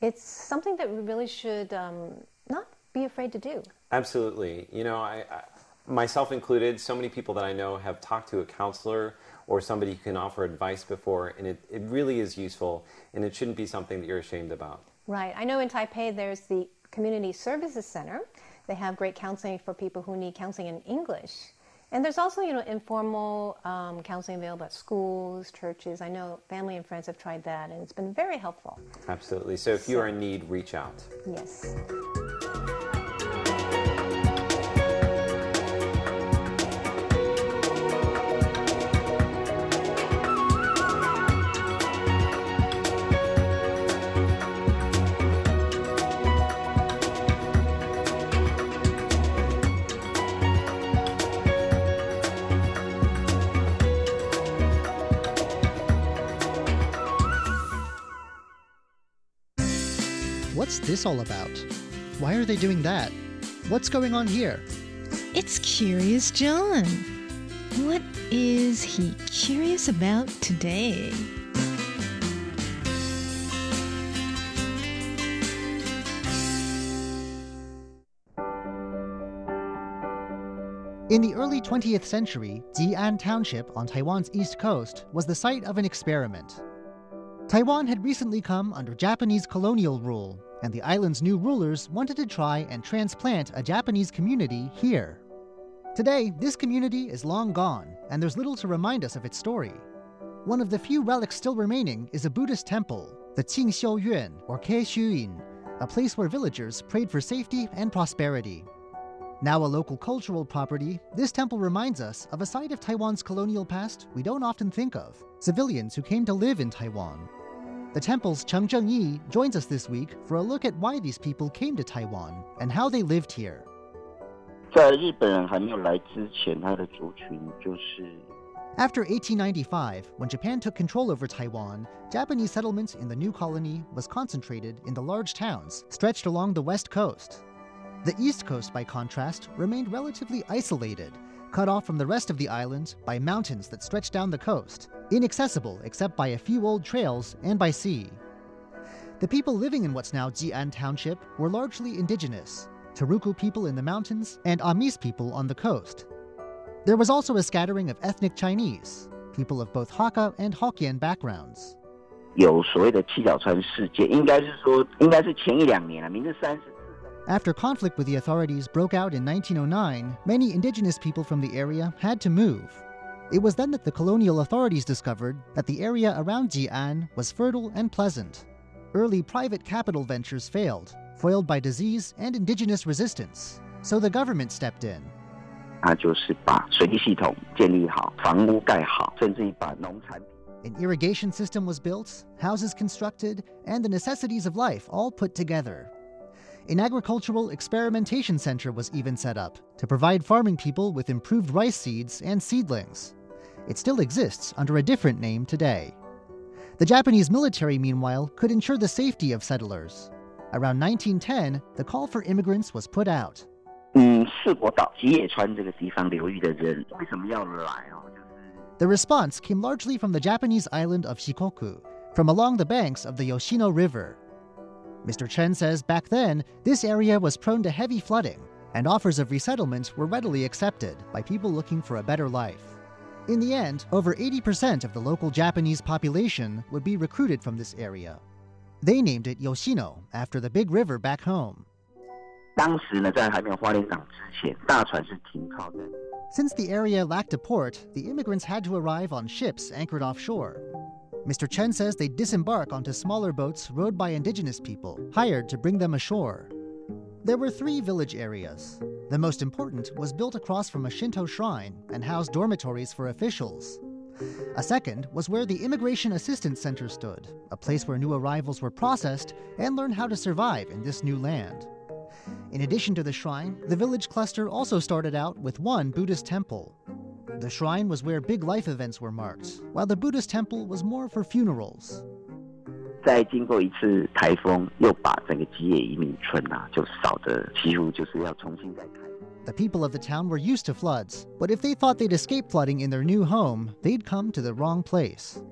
it's something that we really should um, not be afraid to do. Absolutely. You know, I, I, myself included, so many people that I know have talked to a counselor or somebody who can offer advice before, and it, it really is useful, and it shouldn't be something that you're ashamed about. Right. I know in Taipei there's the Community Services Center. They have great counseling for people who need counseling in English. And there's also, you know, informal um, counseling available at schools, churches. I know family and friends have tried that, and it's been very helpful. Absolutely. So if so, you are in need, reach out. Yes. This all about? Why are they doing that? What's going on here? It's Curious John. What is he curious about today? In the early 20th century, Jian Township on Taiwan's east coast was the site of an experiment. Taiwan had recently come under Japanese colonial rule, and the island's new rulers wanted to try and transplant a Japanese community here. Today, this community is long gone, and there's little to remind us of its story. One of the few relics still remaining is a Buddhist temple, the Qingxiu Yuan, or Keishuin, a place where villagers prayed for safety and prosperity. Now a local cultural property, this temple reminds us of a side of Taiwan's colonial past we don't often think of civilians who came to live in Taiwan the temple's Cheng Zhengyi joins us this week for a look at why these people came to Taiwan and how they lived here. After 1895, when Japan took control over Taiwan, Japanese settlement in the new colony was concentrated in the large towns stretched along the west coast. The east coast, by contrast, remained relatively isolated cut off from the rest of the island by mountains that stretch down the coast, inaccessible except by a few old trails and by sea. The people living in what's now Jian Township were largely indigenous, Turruku people in the mountains and Amis people on the coast. There was also a scattering of ethnic Chinese, people of both Hakka and Hokkien backgrounds. 有所谓的七角川事件，应该是说，应该是前一两年了，明治三十 after conflict with the authorities broke out in 1909, many indigenous people from the area had to move. It was then that the colonial authorities discovered that the area around Jian was fertile and pleasant. Early private capital ventures failed, foiled by disease and indigenous resistance, so the government stepped in. An irrigation system was built, houses constructed, and the necessities of life all put together. An agricultural experimentation center was even set up to provide farming people with improved rice seeds and seedlings. It still exists under a different name today. The Japanese military, meanwhile, could ensure the safety of settlers. Around 1910, the call for immigrants was put out. The response came largely from the Japanese island of Shikoku, from along the banks of the Yoshino River, Mr. Chen says back then, this area was prone to heavy flooding, and offers of resettlement were readily accepted by people looking for a better life. In the end, over 80% of the local Japanese population would be recruited from this area. They named it Yoshino after the big river back home. Since the area lacked a port, the immigrants had to arrive on ships anchored offshore. Mr. Chen says they disembark onto smaller boats rowed by indigenous people, hired to bring them ashore. There were three village areas. The most important was built across from a Shinto shrine and housed dormitories for officials. A second was where the Immigration Assistance Center stood, a place where new arrivals were processed and learned how to survive in this new land. In addition to the shrine, the village cluster also started out with one Buddhist temple, the shrine was where big life events were marked, while the Buddhist temple was more for funerals. The people of the town were used to floods, but if they thought they'd escape flooding in their new home, they'd come to the wrong place.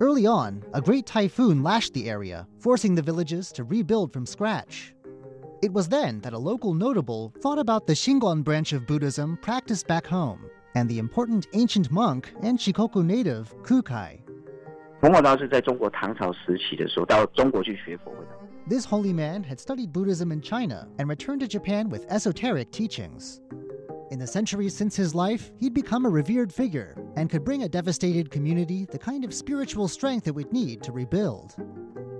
Early on, a great typhoon lashed the area, forcing the villages to rebuild from scratch. It was then that a local notable thought about the Shingon branch of Buddhism practiced back home and the important ancient monk and Shikoku native Kukai. This holy man had studied Buddhism in China and returned to Japan with esoteric teachings. In the centuries since his life, he'd become a revered figure and could bring a devastated community the kind of spiritual strength it would need to rebuild.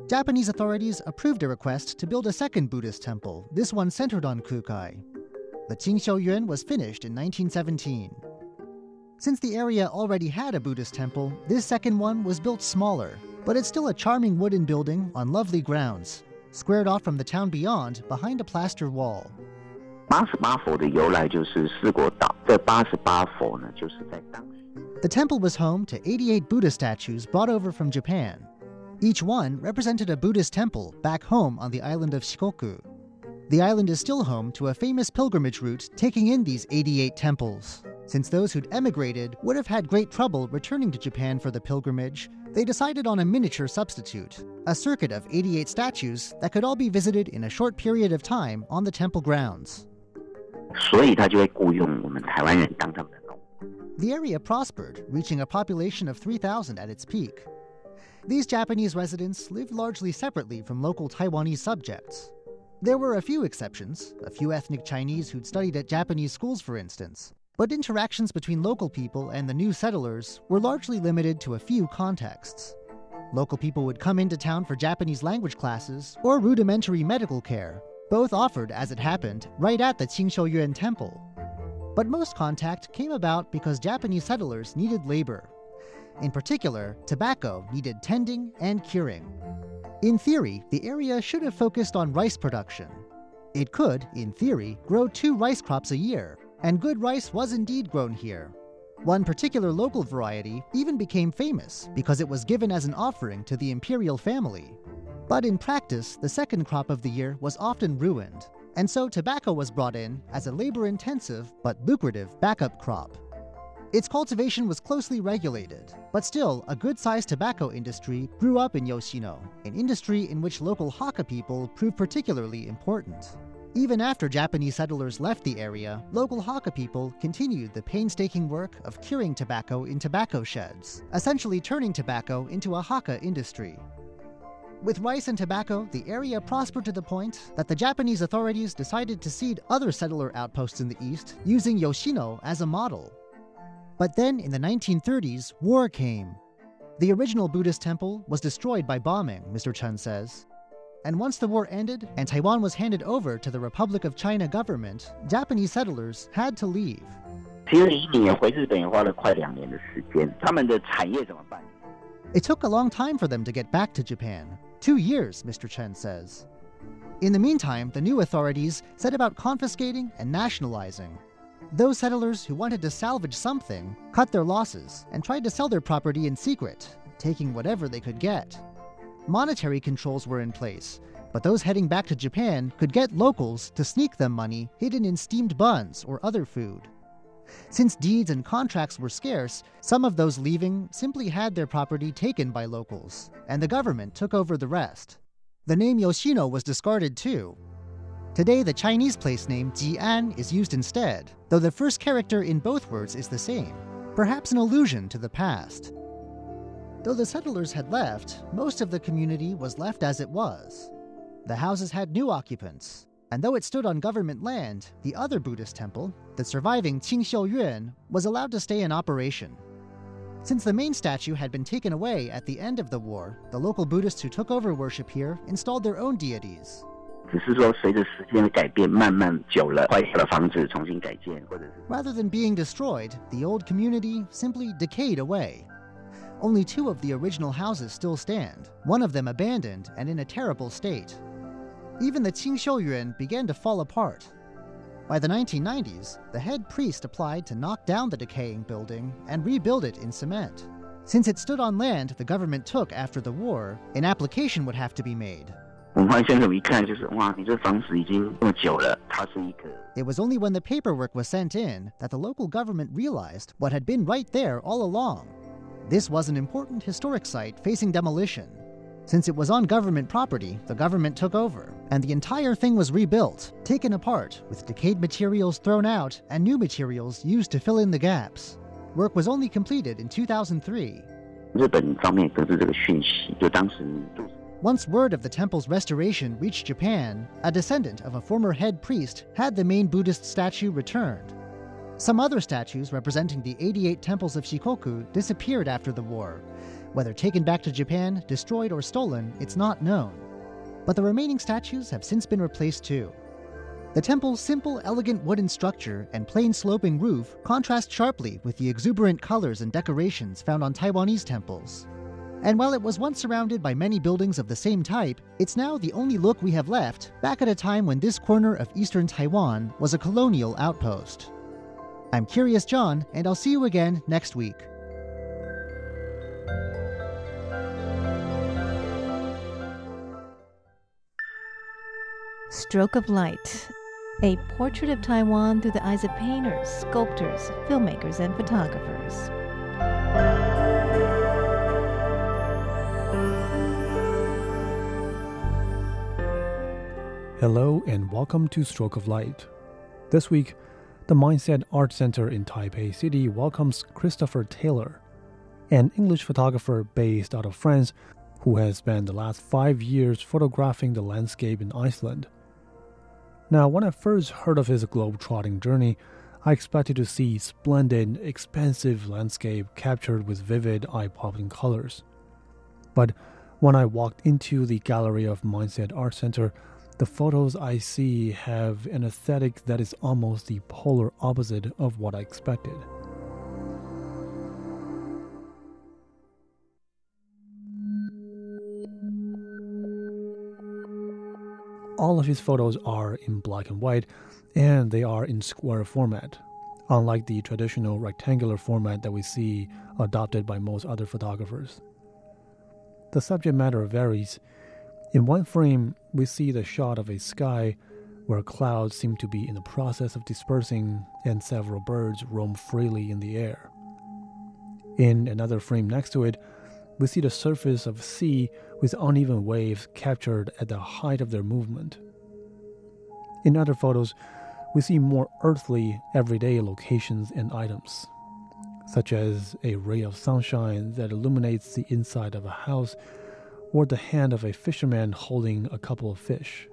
Japanese authorities approved a request to build a second Buddhist temple, this one centered on Kukai. The Qingxiu was finished in 1917. Since the area already had a Buddhist temple, this second one was built smaller, but it's still a charming wooden building on lovely grounds, squared off from the town beyond behind a plaster wall. 八十八佛的由来就是四国岛，这八十八佛呢，就是在当时。 The temple was home to 88 Buddha statues brought over from Japan. Each one represented a Buddhist temple back home on the island of Shikoku. The island is still home to a famous pilgrimage route taking in these 88 temples. Since those who'd emigrated would have had great trouble returning to Japan for the pilgrimage, they decided on a miniature substitute, a circuit of 88 statues that could all be visited in a short period of time on the temple grounds. The area prospered, reaching a population of 3,000 at its peak. These Japanese residents lived largely separately from local Taiwanese subjects. There were a few exceptions, a few ethnic Chinese who'd studied at Japanese schools, for instance, but interactions between local people and the new settlers were largely limited to a few contexts. Local people would come into town for Japanese language classes or rudimentary medical care, both offered, as it happened, right at the Qingxiu Yuan Temple. But most contact came about because Japanese settlers needed labor. In particular, tobacco needed tending and curing. In theory, the area should have focused on rice production. It could, in theory, grow two rice crops a year, and good rice was indeed grown here. One particular local variety even became famous because it was given as an offering to the imperial family. But in practice, the second crop of the year was often ruined, and so tobacco was brought in as a labor intensive but lucrative backup crop. Its cultivation was closely regulated, but still, a good sized tobacco industry grew up in Yoshino, an industry in which local Hakka people proved particularly important. Even after Japanese settlers left the area, local Hakka people continued the painstaking work of curing tobacco in tobacco sheds, essentially turning tobacco into a Hakka industry. With rice and tobacco, the area prospered to the point that the Japanese authorities decided to seed other settler outposts in the east using Yoshino as a model. But then in the 1930s, war came. The original Buddhist temple was destroyed by bombing, Mr. Chen says. And once the war ended and Taiwan was handed over to the Republic of China government, Japanese settlers had to leave. it took a long time for them to get back to Japan. Two years, Mr. Chen says. In the meantime, the new authorities set about confiscating and nationalizing those settlers who wanted to salvage something cut their losses and tried to sell their property in secret, taking whatever they could get. Monetary controls were in place, but those heading back to Japan could get locals to sneak them money hidden in steamed buns or other food. Since deeds and contracts were scarce, some of those leaving simply had their property taken by locals, and the government took over the rest. The name Yoshino was discarded too. Today, the Chinese place name Jian is used instead, though the first character in both words is the same, perhaps an allusion to the past. Though the settlers had left, most of the community was left as it was. The houses had new occupants, and though it stood on government land, the other Buddhist temple, the surviving Qingxiu Yuan, was allowed to stay in operation. Since the main statue had been taken away at the end of the war, the local Buddhists who took over worship here installed their own deities. 只是说随着时间的改变，慢慢久了，坏掉的房子重新改建，或者是 Rather than being destroyed, the old community simply decayed away. Only two of the original houses still stand, one of them abandoned and in a terrible state. Even the Qingxiu Yuan began to fall apart. By the 1990s, the head priest applied to knock down the decaying building and rebuild it in cement. Since it stood on land the government took after the war, an application would have to be made. 文化先生一看就是哇，你这房子已经这么久了，它是一个 It was only when the paperwork was sent in that the local government realized what had been right there all along. this was an important historic site facing demolition. Since it was on government property, the government took over, and the entire thing was rebuilt, taken apart, with decayed materials thrown out and new materials used to fill in the gaps. Work was only completed in 2003. 日本方面得知这个讯息，就当时驻 Once word of the temple's restoration reached Japan, a descendant of a former head priest had the main Buddhist statue returned. Some other statues representing the 88 temples of Shikoku disappeared after the war. Whether taken back to Japan, destroyed, or stolen, it's not known. But the remaining statues have since been replaced too. The temple's simple, elegant wooden structure and plain sloping roof contrast sharply with the exuberant colors and decorations found on Taiwanese temples. And while it was once surrounded by many buildings of the same type, it's now the only look we have left back at a time when this corner of eastern Taiwan was a colonial outpost. I'm Curious John, and I'll see you again next week. Stroke of Light, a portrait of Taiwan through the eyes of painters, sculptors, filmmakers, and photographers. Hello and welcome to Stroke of Light. This week, the Mindset Art Center in Taipei City welcomes Christopher Taylor, an English photographer based out of France who has spent the last five years photographing the landscape in Iceland. Now, when I first heard of his globe-trotting journey, I expected to see splendid, expansive landscape captured with vivid, eye-popping colors. But when I walked into the gallery of Mindset Art Center, the photos I see have an aesthetic that is almost the polar opposite of what I expected. All of his photos are in black and white, and they are in square format, unlike the traditional rectangular format that we see adopted by most other photographers. The subject matter varies. In one frame, we see the shot of a sky where clouds seem to be in the process of dispersing and several birds roam freely in the air. In another frame next to it, we see the surface of sea with uneven waves captured at the height of their movement. In other photos, we see more earthly, everyday locations and items, such as a ray of sunshine that illuminates the inside of a house or the hand of a fisherman holding a couple of fish.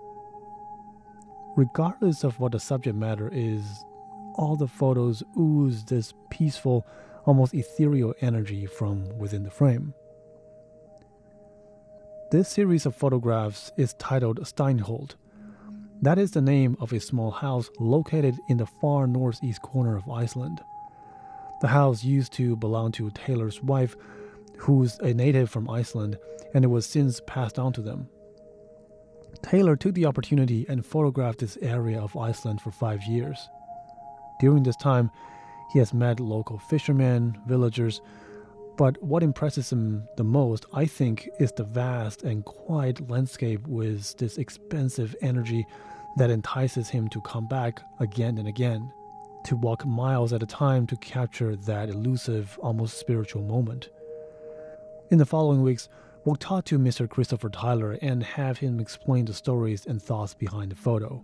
Regardless of what the subject matter is, all the photos ooze this peaceful, almost ethereal energy from within the frame. This series of photographs is titled Steinholt. That is the name of a small house located in the far northeast corner of Iceland. The house used to belong to Taylor's wife, who's a native from Iceland, and it was since passed on to them. Taylor took the opportunity and photographed this area of Iceland for five years. During this time, he has met local fishermen, villagers, but what impresses him the most, I think, is the vast and quiet landscape with this expensive energy that entices him to come back again and again, to walk miles at a time to capture that elusive, almost spiritual moment. In the following weeks, we'll talk to Mr. Christopher Taylor and have him explain the stories and thoughts behind the photo.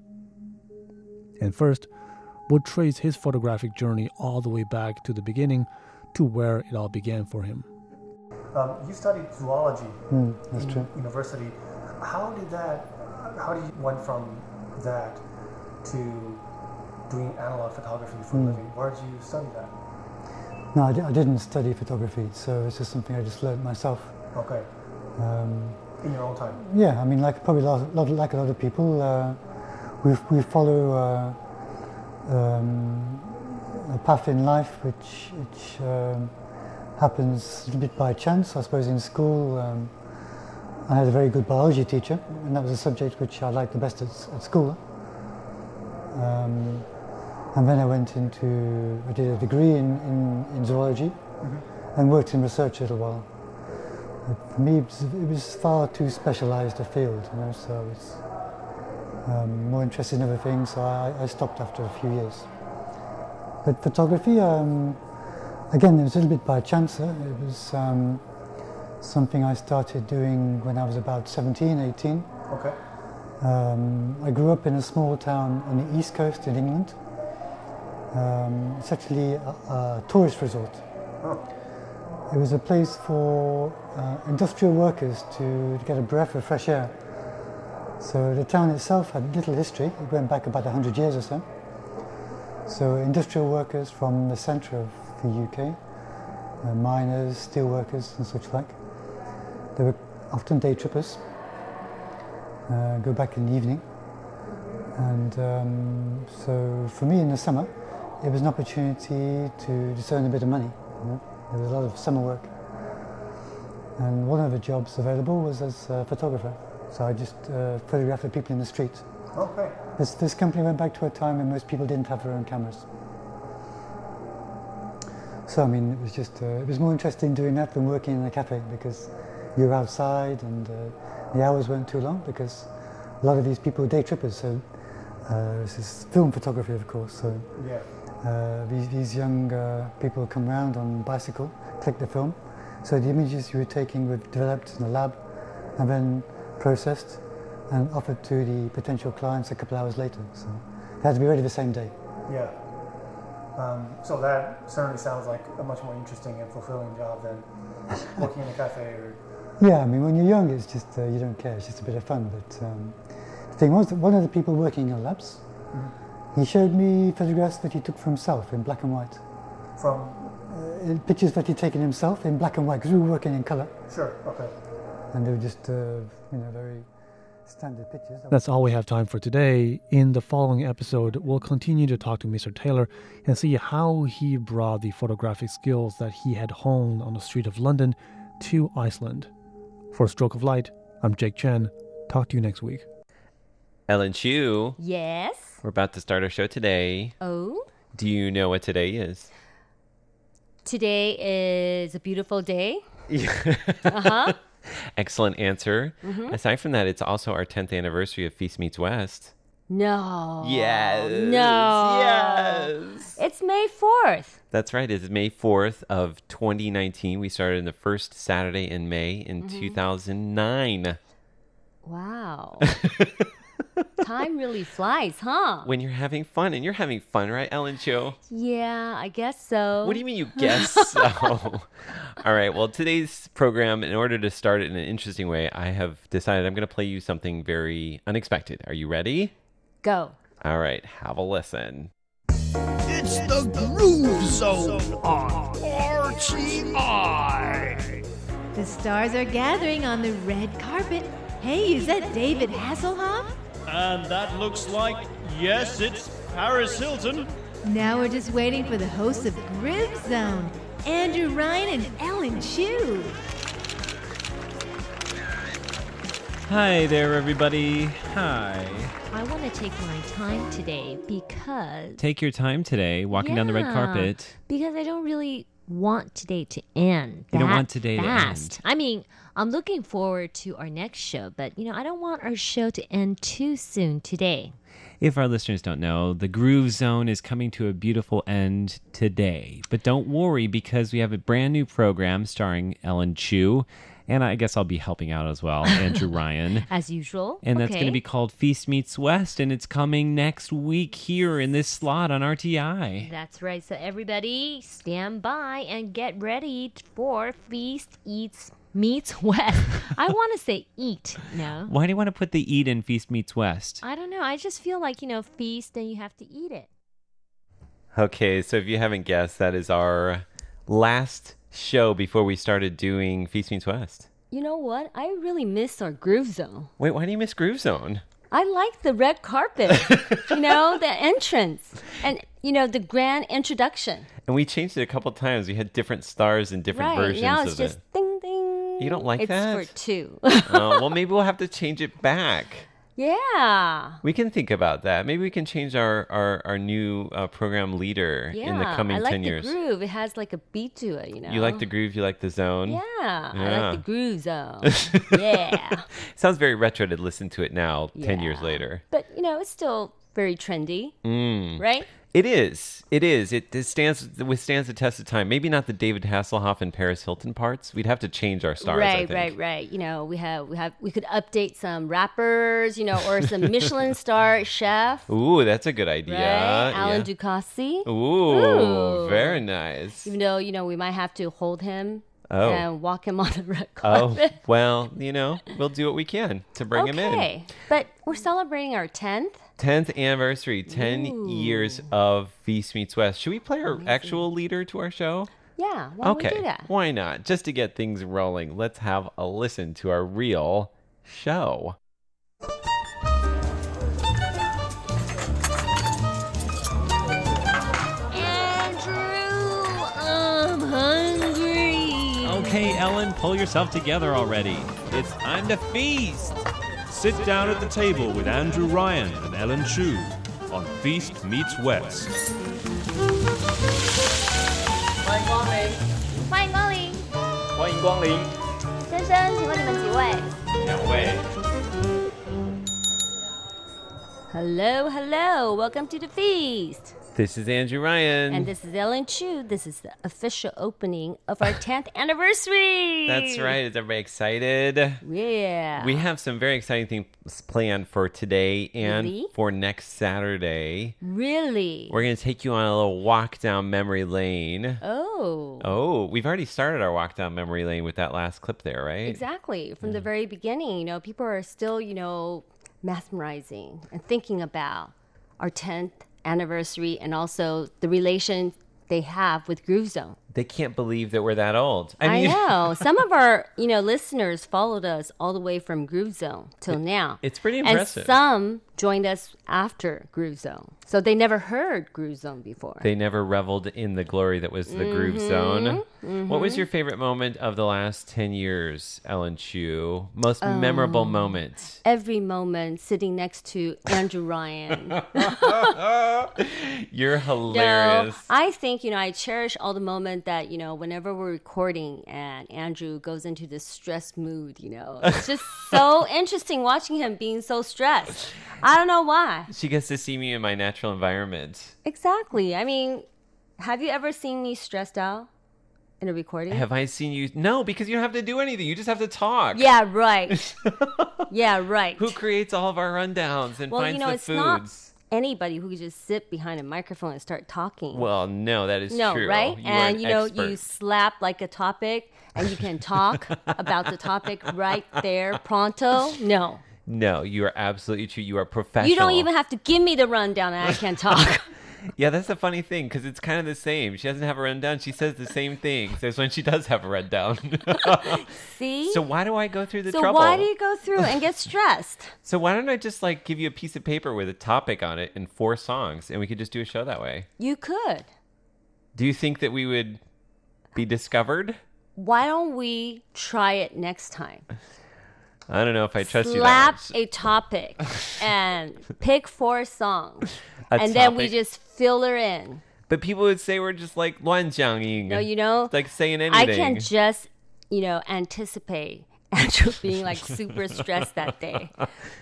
And first, we'll trace his photographic journey all the way back to the beginning to where it all began for him. Um, you studied zoology that's in true. university. How did that? How did you went from that to doing analog photography for a Hmm. living? Where did you study that? No, I, I didn't study photography, so it's just something I just learned myself. Okay, Um, in your own time. yeah, I mean, like probably a lot, lot, like a lot of people, uh, we we follow uh, um, a path in life which which um, happens a little bit by chance. I suppose in school, um, I had a very good biology teacher, and that was a subject which I liked the best at, at school. Um, and then I went into, I did a degree in, in, in zoology and worked in research a little while. But for me, it was, it was far too specialised a field, you know, so I was um, more interested in other things, so I, I stopped after a few years. But photography, um, again, it was a little bit by chance. uh, It was um, something I started doing when I was about 17, 18. Okay. Um, I grew up in a small town on the east coast in England. Um, it's actually a, a tourist resort. It was a place for uh, industrial workers to, to get a breath of fresh air. So the town itself had little history. It went back about 100 years or so. So industrial workers from the centre of the UK, uh, miners, steel workers and such like, they were often day trippers, uh, go back in the evening. And um, so for me in the summer, it was an opportunity to just earn a bit of money. You know? There was a lot of summer work. And one of the jobs available was as a photographer. So I just uh, photographed the people in the street. Okay. This, this company went back to a time when most people didn't have their own cameras. So I mean, it was just uh, it was more interesting doing that than working in a cafe because you're outside and uh, the hours weren't too long because a lot of these people were day trippers. So uh, this is film photography, of course. So Yeah. Uh, these, these young uh, people come round on bicycle, click the film. So the images you were taking were developed in the lab and then processed and offered to the potential clients a couple hours later. So they had to be ready the same day. Yeah. Um, so that certainly sounds like a much more interesting and fulfilling job than working in a cafe or. Yeah, I mean, when you're young, it's just, uh, you don't care, it's just a bit of fun. But um, the thing was, that one of the people working in the labs, he showed me photographs that he took for himself in black and white. From. Uh, pictures that he'd taken himself in black and white, because we were working in colour. Sure. Okay. And they were just, uh, you know, very standard pictures. That's all we have time for today. In the following episode, we'll continue to talk to Mr. Taylor and see how he brought the photographic skills that he had honed on the street of London to Iceland. For Stroke of Light, I'm Jake Chen. Talk to you next week. Ellen Chu, Yes. we're about to start our show today. Oh, Do you know what today is? today is a beautiful day. Uh huh. Excellent answer. Mm-hmm. Aside from that, it's also our 10th anniversary of Feast Meets West. No. Yes. No. Yes. It's May 4th. That's right. It's May 4th of 2019. We started in the first Saturday in May in Mm-hmm. 2009. Wow. Time really flies, huh? When you're having fun, and you're having fun, right, Ellen Chu? Yeah, I guess so. What do you mean you guess so? All right. Well, today's program, in order to start it in an interesting way, I have decided I'm going to play you something very unexpected. Are you ready? Go. All right. Have a listen. It's the Groove Zone on RTI. The stars are gathering on the red carpet. Hey, is that David Hasselhoff? And that looks like, yes, it's Paris Hilton. Now we're just waiting for the hosts of Groove Zone, Andrew Ryan and Ellen Chu. Hi there, everybody. Hi. I want to take my time today because Take your time today walking down the red Yeah, carpet. Because I don't really want today to end. You don't want today to fast. end. I mean, I'm looking forward to our next show, but you know, I don't want our show to end too soon today. If our listeners don't know, the Groove Zone is coming to a beautiful end today. But don't worry because we have a brand new program starring Ellen Chu. And I guess I'll be helping out as well, Andrew Ryan. As usual. And that's going to be called Feast Meets West, and it's coming next week here in this slot on RTI. That's right. So everybody, stand by and get ready for Feast Eats Meets West. I want to say eat. No. Why do you want to put the eat in Feast Meets West? I don't know. I just feel like you know, feast and you have to eat it. Okay. So if you haven't guessed, that is our last show before we started doing Feast Meets West. You know what? I really miss our groove zone. Wait, why do you miss Groove Zone? I like the red carpet. you know, the entrance and you know the grand introduction. And we changed it a couple times. We had different stars and different right versions now, it's of just it. ding ding. You don't like it's that? for two. oh, well, maybe we'll have to change it back. yeah. We can think about that. Maybe we can change our our, our new uh, program leader Yeah, in the coming I like ten the years. groove. It has like a beat to it, you know. You like the groove. You like the zone. Yeah, I like the groove zone. yeah, Sounds very retro to listen to it now, ten years later. but you know it's still very trendy, Mm. right? It is. It is. It, it stands it withstands the test of time. Maybe not the David Hasselhoff and Paris Hilton parts. We'd have to change our stars. I right, think. right, right. You know, we have we have we could update some rappers, you know, or some Michelin star chef. Ooh, that's a good idea. Right, Alan yeah. Ducasse. Ooh, Ooh. very nice. Even though you know we might have to hold him Oh. and walk him on the red oh, carpet. Oh, well, you know, we'll do what we can to bring him in. okay, but we're celebrating our tenth. 10th anniversary, 10 years of Feast Meets West. Should we play our actual leader to our show? Yeah, why don't okay. we do that? Why not? Just to get things rolling, let's have a listen to our real show. Andrew, I'm hungry. Okay, Ellen, pull yourself together already. It's time to feast. Sit down at the table with Andrew Ryan and Ellen Chu on Feast Meets West. 欢迎光临，欢迎光临，欢迎光临。先生，请问你们几位？两位。 Hello, hello. Welcome to the feast. This is Andrew Ryan. And this is Ellen Chu. This is the official opening of our 10th anniversary. That's right. Is everybody excited? Yeah. We have some very exciting things planned for today and Really? for next Saturday. Really? We're going to take you on a little walk down memory lane. Oh. Oh, we've already started our walk down memory lane with that last clip there, right? Exactly. From the very beginning, you know, people are still, you know, mesmerizing and thinking about our 10th anniversary and also the relation they have with Groove Zone. They can't believe that we're that old. I, mean, know. Some of our, you know, listeners followed us all the way from Groove Zone till now. it's pretty impressive. And some joined us after Groove Zone. So they never heard Groove Zone before. They never reveled in the glory that was the groove Mm-hmm. zone. What was your favorite moment of the last 10 years, Ellen Chu? Most memorable Um, moment? Every moment sitting next to Andrew Ryan. You're hilarious. No. I think, you know, I cherish all the that, you know, whenever we're recording and Andrew goes into this stress mood, you know. It's just so interesting watching him being so stressed. I don't know why. She gets to see me in my natural environment. Exactly. I mean, have you ever seen me stressed out in a recording? Have I seen you? No, because you don't have to do anything. You just have to talk. Yeah, right. yeah, right. Who creates all of our rundowns and well, finds you know, the it's not foods? Anybody who could just sit behind a microphone and start talking. Well, no, that is no, true. right? You and an you know, expert. you slap like a topic and you can talk about the topic right there, pronto. No. No, you are absolutely true. You are professional. You don't even have to give me the rundown and I can talk. Yeah, that's a funny thing because it's kind of the same. She doesn't have a rundown. She says the same things as when she does have a rundown. See? so why do I go through the so trouble? why do you go through and get stressed? So why don't I just like give you a piece of paper with a topic on it and four songs, and we could just do a show that way? You could. Do you think that we would be discovered? Why don't we try it next time? I don't know if I trust Slap you. Slap a topic and pick four songs, a and topic. then we just fill her in. But people would say we're just like 乱讲 No, you know, like saying anything. I can just, you know, anticipate Andrew being like super stressed that day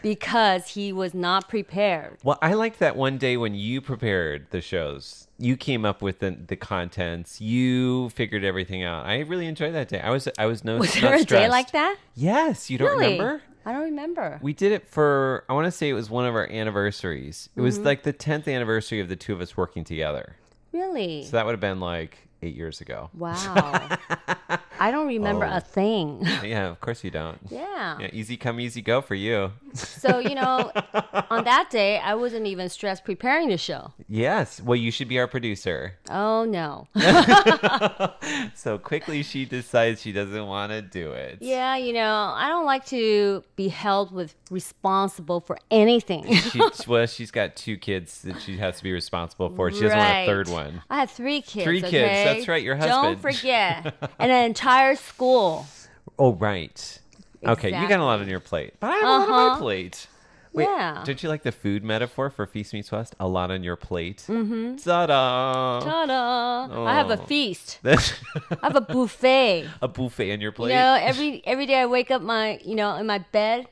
because he was not prepared. Well, I liked that one day when you prepared the shows. You came up with the, the contents. You figured everything out. I really enjoyed that day. I was I was no Was there a day like that? Yes, you don't really? remember? I don't remember. We did it for I want to say it was one of our anniversaries. It was Mhm. like the 10th anniversary of the two of us working together. Really? So that would have been like 8 years ago. Wow. I don't remember Oh. a thing. yeah, of course you don't. Yeah. Yeah, easy come easy go for you. So, you know, on that day, I wasn't even stressed preparing the show. Yes. Well, you should be our producer. Oh, no. so quickly she decides she doesn't want to do it. yeah, you know, I don't like to be held with responsible for anything. she, well, she's got two kids that she has to be responsible for. She doesn't want a third one. I have three kids. Three kids, that's right, your husband. Don't forget. and an entire school. Oh, right. Okay, you got a lot on your plate. But I have a lot on my Uh-huh. plate. Wait, Yeah. don't you like the food metaphor for Feast Meets West? A lot on your plate. Mm-hmm. Ta-da! Ta-da! I have a Oh. feast. I have a buffet. a buffet on your plate. You know, every every day I wake up my you know in my bed,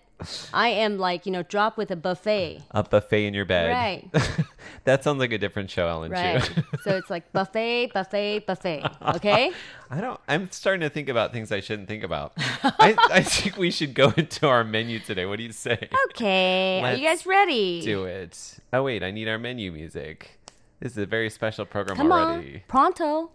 I am like you know drop with a buffet. a buffet in your bed. Right. That sounds like a different show, Ellen Right. So it's like buffet, buffet, buffet. Okay. I don't. I'm starting to think about things I shouldn't think about. I, I think we should go into our menu today. What do you say? Okay. Are you guys ready? Do it. Oh wait, I need our menu music. This is a very special program Come already. on, pronto.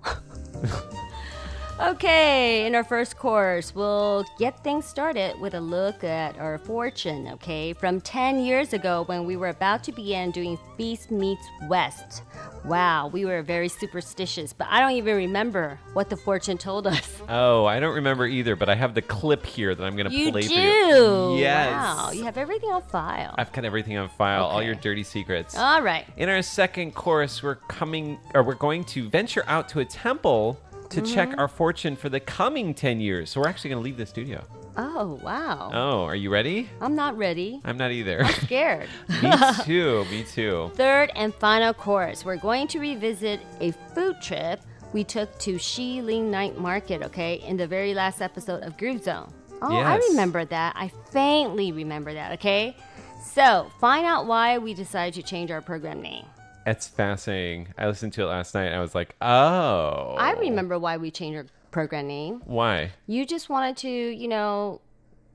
Okay, in our first course, we'll get things started with a look at our fortune, okay? From 10 years ago when we were about to begin doing Feast Meets West. Wow, we were very superstitious, but I don't even remember what the fortune told us. Oh, I don't remember either, but I have the clip here that I'm going to play do. for you. Yes. Wow, you have everything on file. I've got everything on file, all your dirty secrets. All right. In our second course, we're coming or we're going to venture out to a temple to check Mhm. our fortune for the coming 10 years. So we're actually going to leave the studio. Oh, wow. Oh, are you ready? I'm not ready. I'm not either. I'm scared. me too. Me too. Third and final course, we're going to revisit a food trip we took to Shilin Night Market, okay, in the very last episode of Groove Zone. Oh, I remember that. I faintly remember that, okay? So, find out why we decided to change our program name. It's fascinating. I listened to it last night and I was like, oh. I remember why we changed our program name. Why? You just wanted to, you know,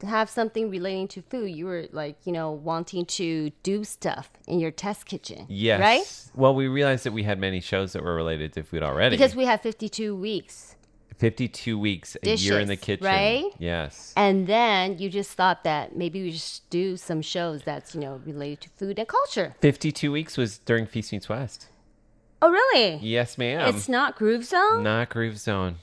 have something relating to food. You were like, you know, wanting to do stuff in your test kitchen. Yes. Right? Well, we realized that we had many shows that were related to food already. Because we have 52 weeks. 52 weeks, a year in the kitchen. right? Yes. And then you just thought that maybe we should do some shows that's, you know, related to food and culture. 52 weeks was during Feast Meets West. Oh, really? Yes, ma'am. It's not Groove Zone? Not Groove Zone.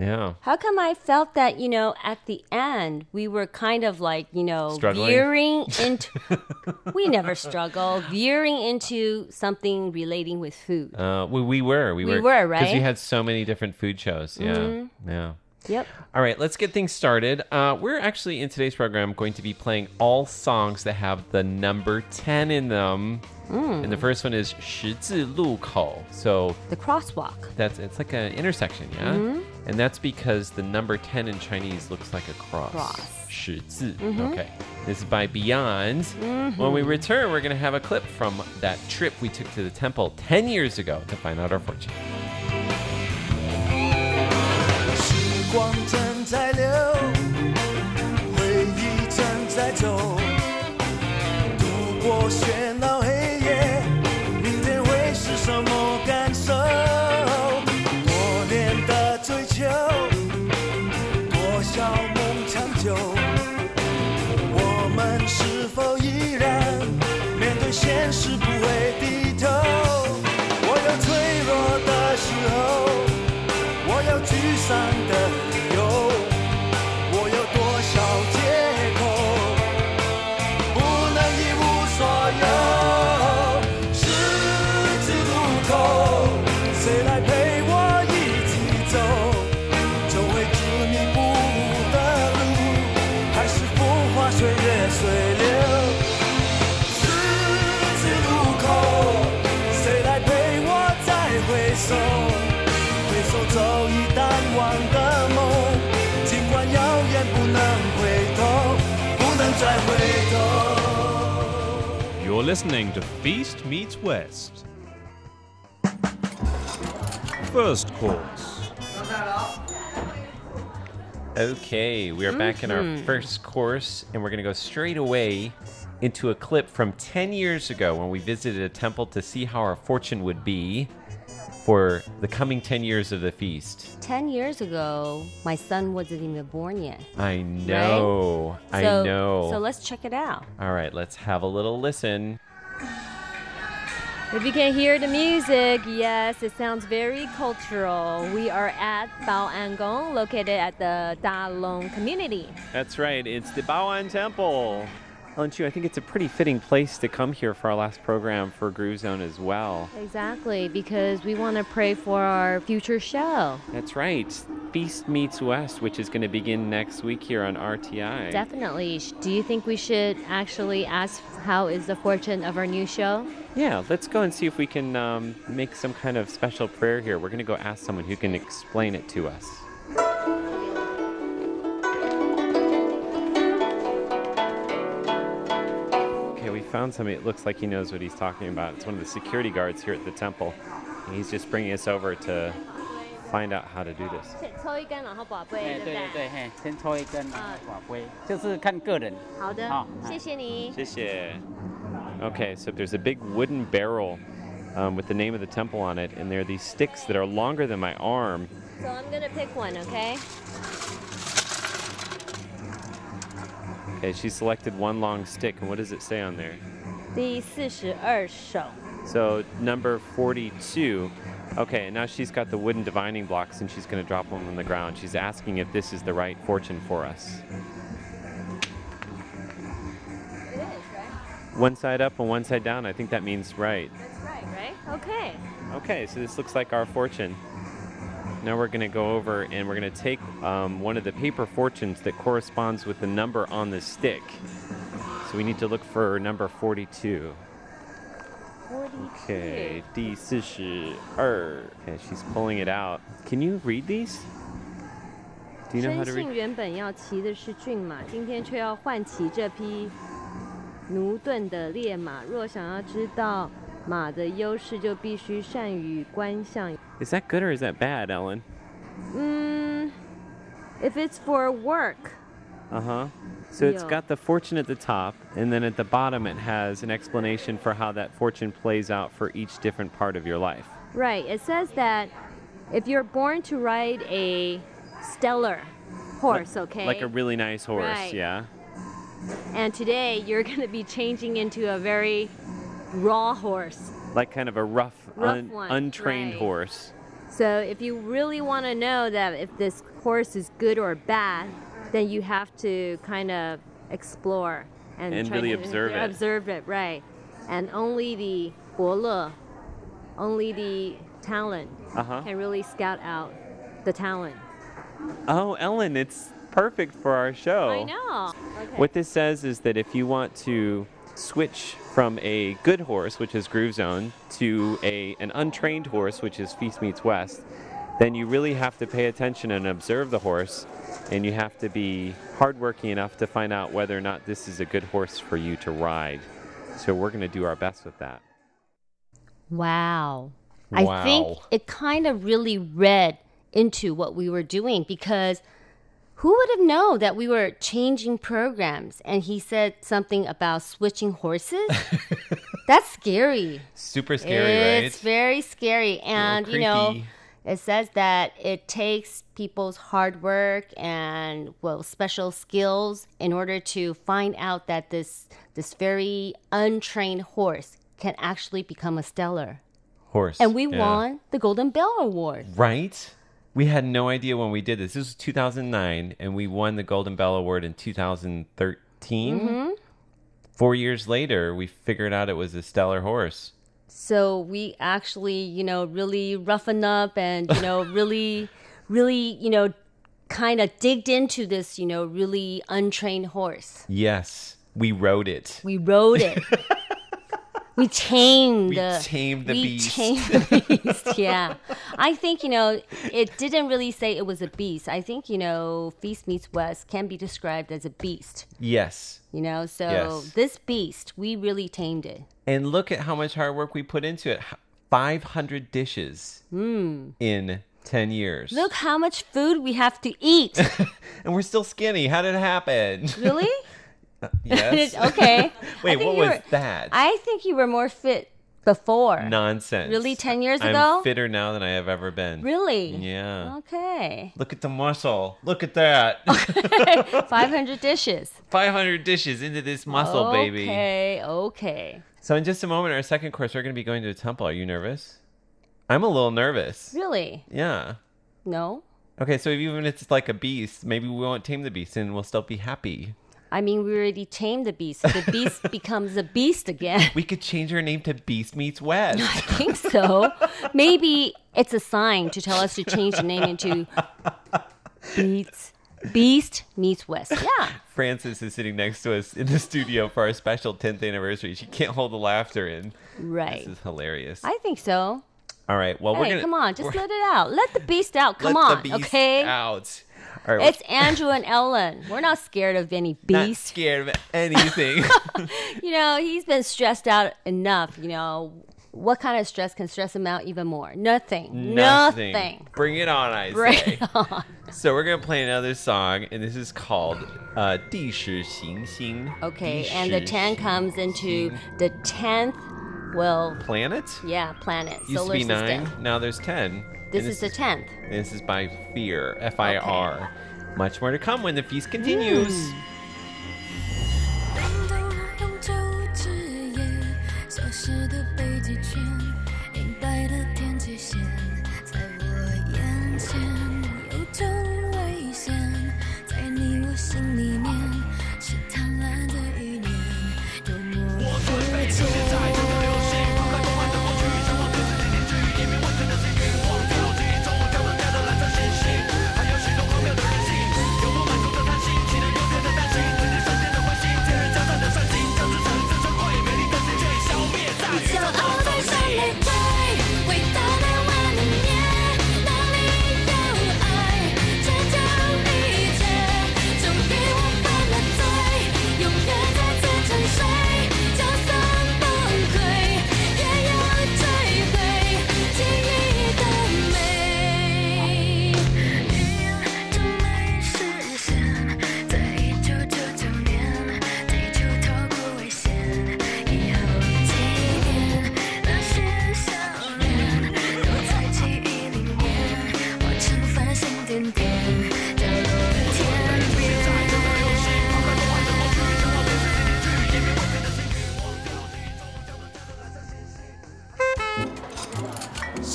Yeah. How come I felt that, you know, at the end, we were kind of like, you know, Struggling? veering into. we never struggle, veering into something relating with food. Uh, we, we were. We, We were. were, Because we right? had so many different food shows. Yeah. Mhm. Yeah. Yep. All right, let's get things started. Uh, we're actually in today's program going to be playing all songs that have the number 10 in them. Mm. And the first one is 十字路口. So The crosswalk. that's it's like an intersection, yeah? Mhm. And that's because the number 10 in Chinese looks like a cross. Cross. 十字. Mhm. Okay. This is by Beyond. Mhm. When we return, we're going to have a clip from that trip we took to the temple 10 years ago to find out our fortune. 时光正在流，回忆正在走，度过喧闹黑 You're listening to Feast Meets West. First course. Okay, we are back in our Mhm. first course, and we're going to go straight away into a clip from 10 years ago when we visited a temple to see how our fortune would be for the coming 10 years of the feast. 10 years ago, my son wasn't even born yet. I know. I So- know. So let's check it out. All right, let's have a little listen. If you can hear the music, yes, it sounds very cultural. We are at Bao Angong, located at the Da Long community. That's right, it's the Bao An Temple. Ellen Chu, I think it's a pretty fitting place to come here for our last program for Groove Zone as well. Exactly, because we want to pray for our future show. That's right. Feast Meets West, which is going to begin next week here on RTI. Definitely. Do you think we should actually ask how is the fortune of our new show? Yeah, let's go and see if we can um, make some kind of special prayer here. We're going to go ask someone who can explain it to us. Okay, we found somebody. It looks like he knows what he's talking about. It's one of the security guards here at the temple. And he's just bringing us over to find out how to do this. 抽一根，然后宝贝，哎，对不对？对对对，嘿，先抽一根宝贝，就是看个人。好的好，谢谢你。 Xie. Okay, so there's a big wooden barrel um, with the name of the temple on it, and there are these sticks that are longer than my arm. So I'm gonna pick one, okay? Okay, she selected one long stick, and what does it say on there? 第四十二首。 So number 42. Okay, and now she's got the wooden divining blocks and she's going to drop them on the ground. She's asking if this is the right fortune for us. One side up and one side down. I think that means right. That's right, right? Okay. Okay, so this looks like our fortune. Now we're going to go over and we're going to take um, one of the paper fortunes that corresponds with the number on the stick. So we need to look for number 42. Okay, 第四十二. Okay, she's pulling it out. Can you read these? Do you know how 生 to 性 read? 原本要骑的是骏马，今天却要换骑这匹驽钝的烈马。若想要知道 马的优势，就必须善于观象。 Is that good or is that bad, Ellen? Mm, if it's for work, Uh huh. So it's Yeah. got the fortune at the top, and then at the bottom it has an explanation for how that fortune plays out for each different part of your life. right? It says that if you're born to ride a stellar horse, okay, Like a really nice horse, Right. yeah. and today you're going to be changing into a very raw horse. Like kind of a rough, Rough un- one, untrained right. horse. So if you really want to know that if this horse is good or bad, then you have to kind of explore and, And really observe it. Observe it, right? And only the 伯乐, only the talent Uh-huh. can really scout out the talent. Oh, Ellen, it's perfect for our show. I know. Okay. What this says is that if you want to switch from a good horse, which is Groove Zone, to a an untrained horse, which is Feast Meets West, then you really have to pay attention and observe the horse, and you have to be hardworking enough to find out whether or not this is a good horse for you to ride. So we're going to do our best with that. Wow. wow. I think it kind of really read into what we were doing because who would have known that we were changing programs and he said something about switching horses? That's scary. Super scary, It's very scary. And, you know, it says that it takes people's hard work and well special skills in order to find out that this this very untrained horse can actually become a stellar. Horse. And we yeah. won the Golden Bell Award. Right? We had no idea when we did this. This was 2009, and we won the Golden Bell Award in 2013. Mhm. Four years later, we figured out it was a stellar horse. So we actually, you know, really roughen up and, you know, really, really, you know, kind of digged into this, you know, really untrained horse. Yes, we rode it. We rode it. we tamed We the tamed the we beast. tamed the beast. Yeah, I think you know it didn't really say it was a beast. I think you know Feast Meets West can be described as a beast. Yes. You know, so Yes. this beast we really tamed it. And look at how much hard work we put into it 500 dishes Mm. in 10 years. Look how much food we have to eat. And we're still skinny. How did it happen? really? yes. okay. Wait, what was were- that? I think you were more fit before. Nonsense. Really, 10 years ago? I'm fitter now than I have ever been. Really? Yeah. Okay. Look at the muscle. Look at that. 500 dishes. 500 dishes into this muscle, baby. Okay, okay. So, in just a moment, our second course, we're going to be going to a temple. Are you nervous? I'm a little nervous. Really? Yeah. No? Okay, so even if it's like a beast, maybe we won't tame the beast and we'll still be happy. I mean, we already tamed the beast. The beast becomes a beast again. We could change our name to Beast Meets West. I think so. Maybe it's a sign to tell us to change the name into Beast, Beast Meets West. Yeah. Frances is sitting next to us in the studio for our special 10th anniversary. She can't hold the laughter in. Right. This is hilarious. I think so. All right, well, we're going to. come on, just let it out. Let the beast out. Come Let on, the beast okay? out. All right, It's Andrew and Ellen. We're not scared of any not beast. scared of anything. you know, he's been stressed out enough. You know, what kind of stress can stress him out even more? Nothing. Nothing. Bring it on, I Bring say. it on. So we're gonna play another song, and this is called uh, 地势行星. Okay, 地 and the 势 10 comes into the 10th, well, planet. yeah, planet, Used solar to be system. nine. Now there's ten. This, this is, the 10th. This is by Fear, F I R. Okay. Much more to come when the feast continues. Mm.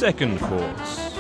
Second course.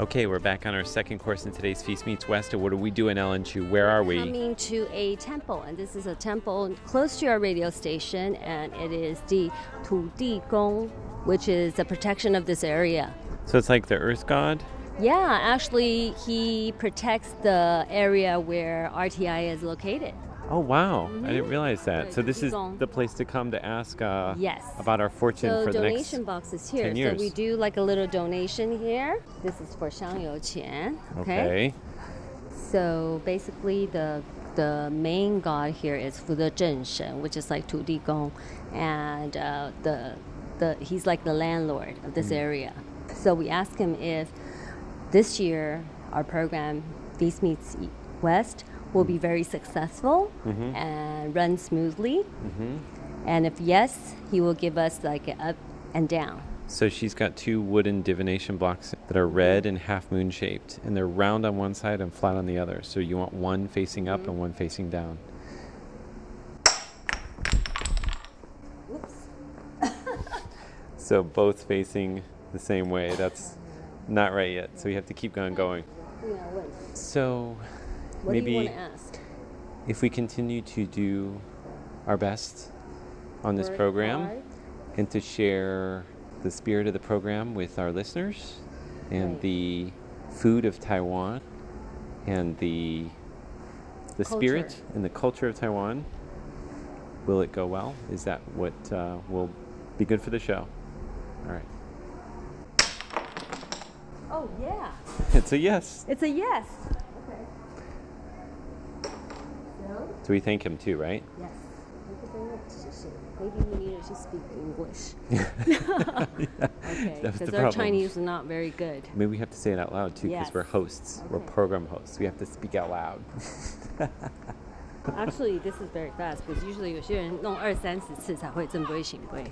Okay, we're back on our second course in today's Feast Meets West. What are we doing, Ellen Chu? Where are we? Coming to a temple, and this is a temple close to our radio station, and it is the Tu Di Gong, which is the protection of this area. So it's like the Earth God. Yeah, actually, he protects the area where RTI is located. Oh wow! I didn't realize that. Right, So this is Qigong. the place to come to ask uh, Yes. about our fortune So for the next donation box is here. 10 So years. we do like a little donation here. This is for 香油钱. Okay. Okay. So basically, the the main god here is Fu De Zhen Shen, which is like Tu Di Gong, and uh, the the he's like the landlord of this Mm. area. So we asked him if this year our program Feast Meets West will be very successful Mhm. and run smoothly, hmm and if yes, he will give us like an up and down. So she's got two wooden divination blocks that are red and half moon shaped, and they're round on one side and flat on the other. So you want one facing up and one facing down. so both facing the same way. That's not right yet. So we have to keep on going. So What maybe do you want to ask? if we continue to do our best on this Work program hard. and to share the spirit of the program with our listeners and Right. the food of Taiwan and the the spirit and the culture of Taiwan will it go well is that what uh, will be good for the show all right Oh yeah, it's a yes it's a yes. Okay. So so we thank him too right yes. Maybe we needed to speak English. okay, that was because the our problem. Chinese is not very good. Maybe we have to say it out loud too, because Yes. we're hosts. We're program hosts. We have to speak out loud. Actually, this is very fast because usually 有些人弄二三十次才会正规行规。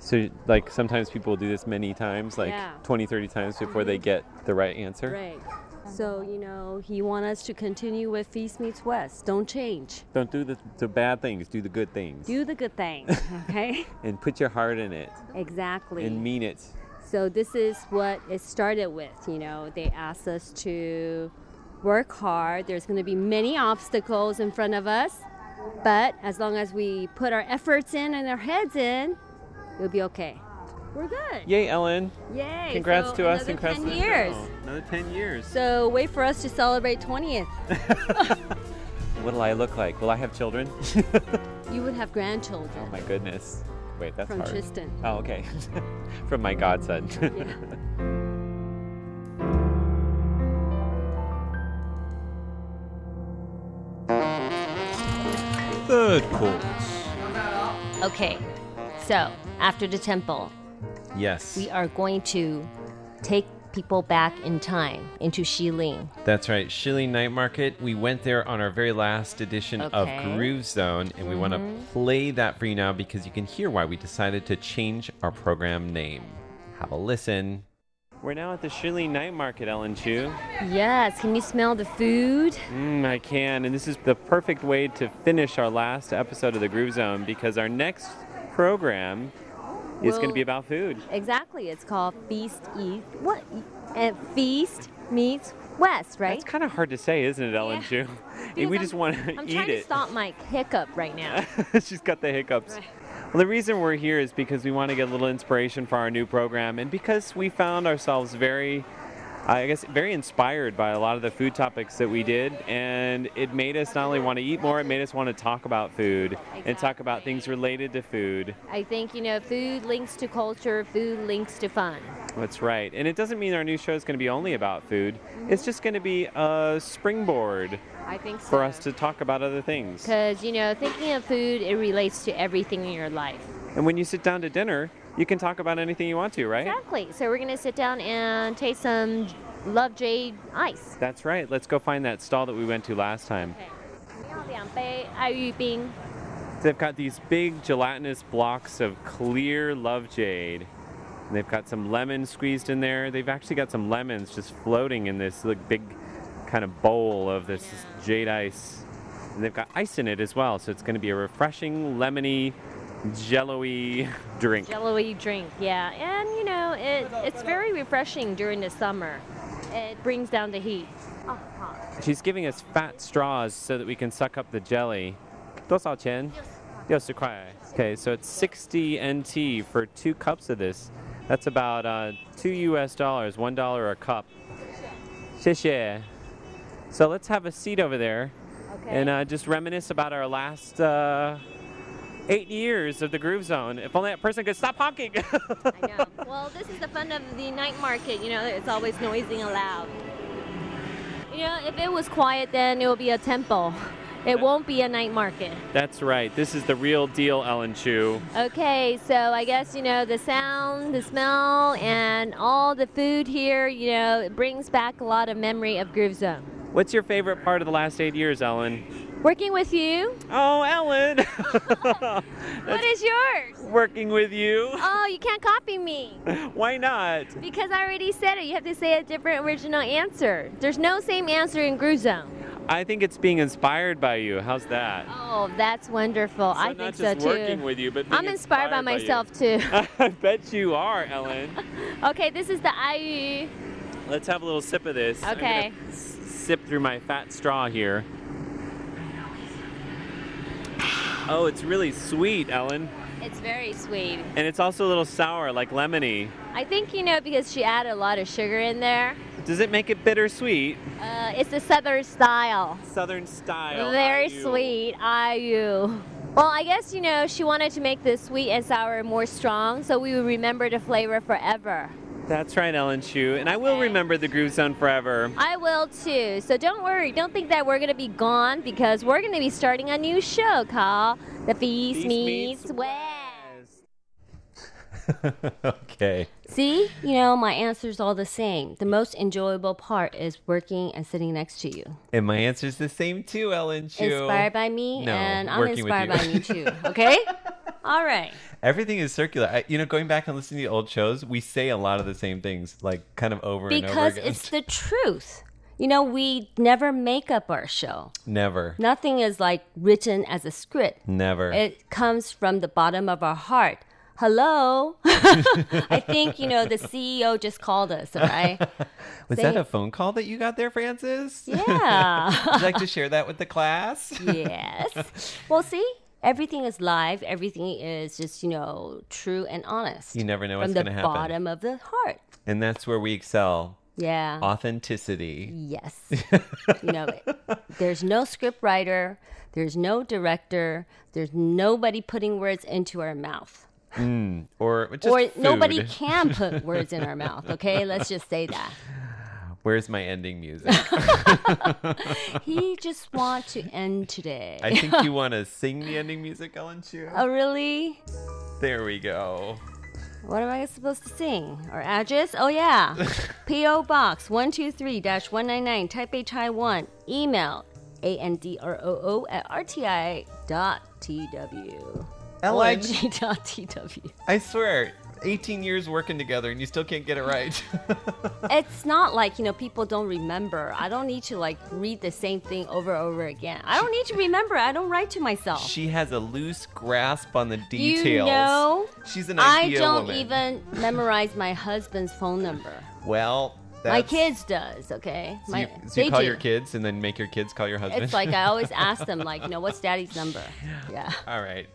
so, like, sometimes people do this many times, like Yeah. 20, 30 times before they get the right answer. Right. So you know, he want us to continue with Feast Meets West. Don't change. Don't do the, the bad things, do the good things. Do the good things, Okay. and put your heart in it exactly. and mean it. So this is what it started with. You know, they asked us to work hard. There's going to be many obstacles in front of us, but as long as we put our efforts in and our heads in, we'll be okay. We're good. Yay, Ellen. Yay. Congrats so to us. Congrats 10 to years. Oh, another 10 years. So wait for us to celebrate 20th. What'll I look like? Will I have children? you would have grandchildren. Oh my goodness. Wait, that's From hard. Tristan. Oh, okay. From my godson. Yeah. Third course. Okay, so after the temple, Yes. we are going to take people back in time into Shilin. That's right. Shilin Night Market. We went there on our very last edition of Groove Zone, and we want to play that for you now because you can hear why we decided to change our program name. Have a listen. We're now at the Shilin Night Market, Ellen Chu. Yes, can you smell the food? Mm, I can, and this is the perfect way to finish our last episode of the Groove Zone because our next program is going to be about food. Exactly, it's called Feast Eat. What? And Feast meets West, right? It's kind of hard to say, isn't it, Ellen? And we just want to I'm eat trying to stop my hiccup right now. She's got the hiccups. Well, the reason we're here is because we want to get a little inspiration for our new program, and because we found ourselves very, I guess, very inspired by a lot of the food topics that we did, and it made us not only want to eat more, it made us want to talk about food and talk about things related to food. I think, you know, food links to culture, food links to fun. That's right. And it doesn't mean our new show is going to be only about food. It's just going to be a springboard I think so. for us to talk about other things. Because, you know, thinking of food, it relates to everything in your life. And when you sit down to dinner, you can talk about anything you want to, right? Exactly. So we're going to sit down and taste some Love Jade ice. That's right. Let's go find that stall that we went to last time. Okay. They've got these big gelatinous blocks of clear Love Jade. And they've got some lemon squeezed in there. They've actually got some lemons just floating in this like, big kind of bowl of this yeah. jade ice. And they've got ice in it as well, so it's going to be a refreshing, lemony jello-y drink. Jello-y drink, yeah. And, you know, it, it's very refreshing during the summer. It brings down the heat. Oh, hot. She's giving us fat straws so that we can suck up the jelly. 多少钱？六十块. Okay, so it's 60 NT for two cups of this. That's about uh, two US dollars, one dollar a cup. 谢谢. So let's have a seat over there and uh, just reminisce about our last uh, eight years of the Groove Zone. If only that person could stop honking. I know. Well, this is the fun of the night market. You know, it's always noisy and loud. You know, if it was quiet, then it would be a temple. It won't be a night market. That's right. This is the real deal, Ellen Chu. Okay, so I guess, you know, the sound, the smell, and all the food here, you know, it brings back a lot of memory of Groove Zone. What's your favorite part of the last eight years, Ellen? Working with you. Oh, Ellen! What is yours? Working with you. Oh, you can't copy me. Why not? Because I already said it. You have to say a different original answer. There's no same answer in Groove Zone. I think it's being inspired by you. How's that? Oh, that's wonderful. I think not so just too. working with you, but being I'm inspired by you. myself too. I bet you are, Ellen. okay, this is the aiyu. Let's have a little sip of this. Okay. sip through my fat straw here. Oh, it's really sweet, Ellen. It's very sweet. And it's also a little sour, like lemony. I think you know because she added a lot of sugar in there. Does it make it bittersweet? Uh, it's the southern style. Southern style. Very sweet, aiyu. Well, I guess you know she wanted to make the sweet and sour more strong, so we would remember the flavor forever. That's right, Ellen Chu. And I will remember the Groove Zone forever. I will too. So don't worry. Don't think that we're going to be gone because we're going to be starting a new show called The Feast, Feast Meets, Meets West. okay. See, you know, my answer's all the same. The most enjoyable part is working and sitting next to you. And my answer's the same too, Ellen Chu. Inspired by me, No, and I'm inspired by me too. Okay? All right. Everything is circular. I, you know, going back and listening to old shows, we say a lot of the same things, like kind of over and over Because again. it's the truth. You know, we never make up our show. Never. Nothing is like written as a script. Never. It comes from the bottom of our heart. Hello. I think, you know, the CEO just called us, all right? Was Saying- that a phone call that you got there, Francis? Yeah. Would you like to share that with the class? yes. Well, see, everything is live. Everything is just, you know, true and honest. You never know what's going to happen. From the bottom of the heart. And that's where we excel. Yeah. Authenticity. Yes. you know, there's no script writer, there's no director, there's nobody putting words into our mouth. Mm, or just or nobody can put words in our mouth, okay? Let's just say that. Where's my ending music? he just want to end today. I think you want to sing the ending music, Ellen Chu. oh, really? There we go. What am I supposed to sing? Our address? Oh, yeah. P.O. Box 123 199, Taipei, Taiwan. Email androo at rti.tw. Ellen. org.tw. I swear, 18 years working together and you still can't get it right. It's not like, you know, people don't remember. I don't need to, like, read the same thing over and over again. I don't need to remember. I don't write to myself. she has a loose grasp on the details. You know, She's an I don't woman. even memorize my husband's phone number. Well, My kids does, okay? So My, you, so you call do. your kids and then make your kids call your husband. It's like I always ask them, like, you know, what's daddy's number? Yeah. All right.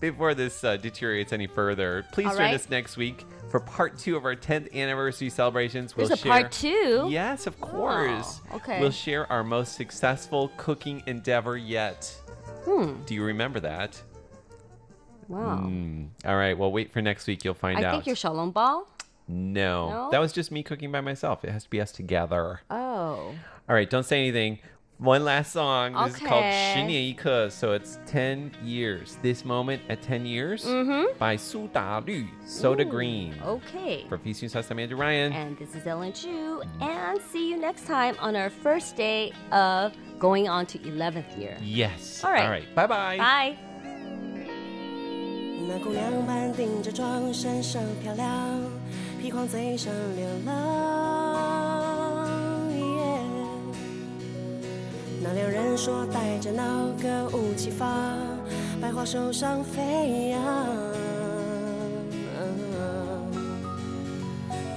Before this uh, deteriorates any further, please All join right. us next week for part two of our 10th anniversary celebrations. We'll There's a share, part two? Yes, of course. Oh, okay. We'll share our most successful cooking endeavor yet. Hmm. Do you remember that? Wow. Mm. All right. Well, wait for next week. You'll find I out. think you're Xiaolong Bao. no, No? that was just me cooking by myself. It has to be us together. Oh. All right, don't say anything One last song. This is called Okay. 十年一刻, so it's 10 years. This moment at 10 years Mhm. by Su Da Lu, Soda Ooh, Green. Okay. For Feast News, I'm Andrew Ryan. And this is Ellen Chu. And see you next time on our first day of going on to 11th year. yes. All right. All right. Bye bye. Bye. 那姑娘盘顶着妆，闪闪漂亮，披黄嘴上流浪。 那两人说带着那歌舞齐发，百花手上飞扬。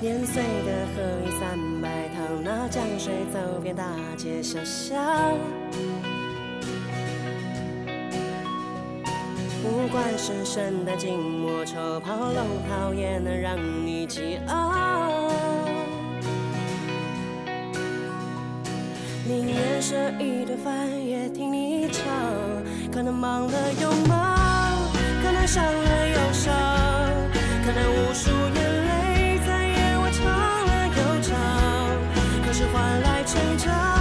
年岁的河一三百趟，那江水走遍大街小巷。不管是圣诞、静默、丑袍、龙袍，也能让你激昂。宁愿舍一顿饭，也听你唱。可能忙了又忙，可能伤了又伤，可能无数眼泪在夜晚唱了又唱。可是换来成长，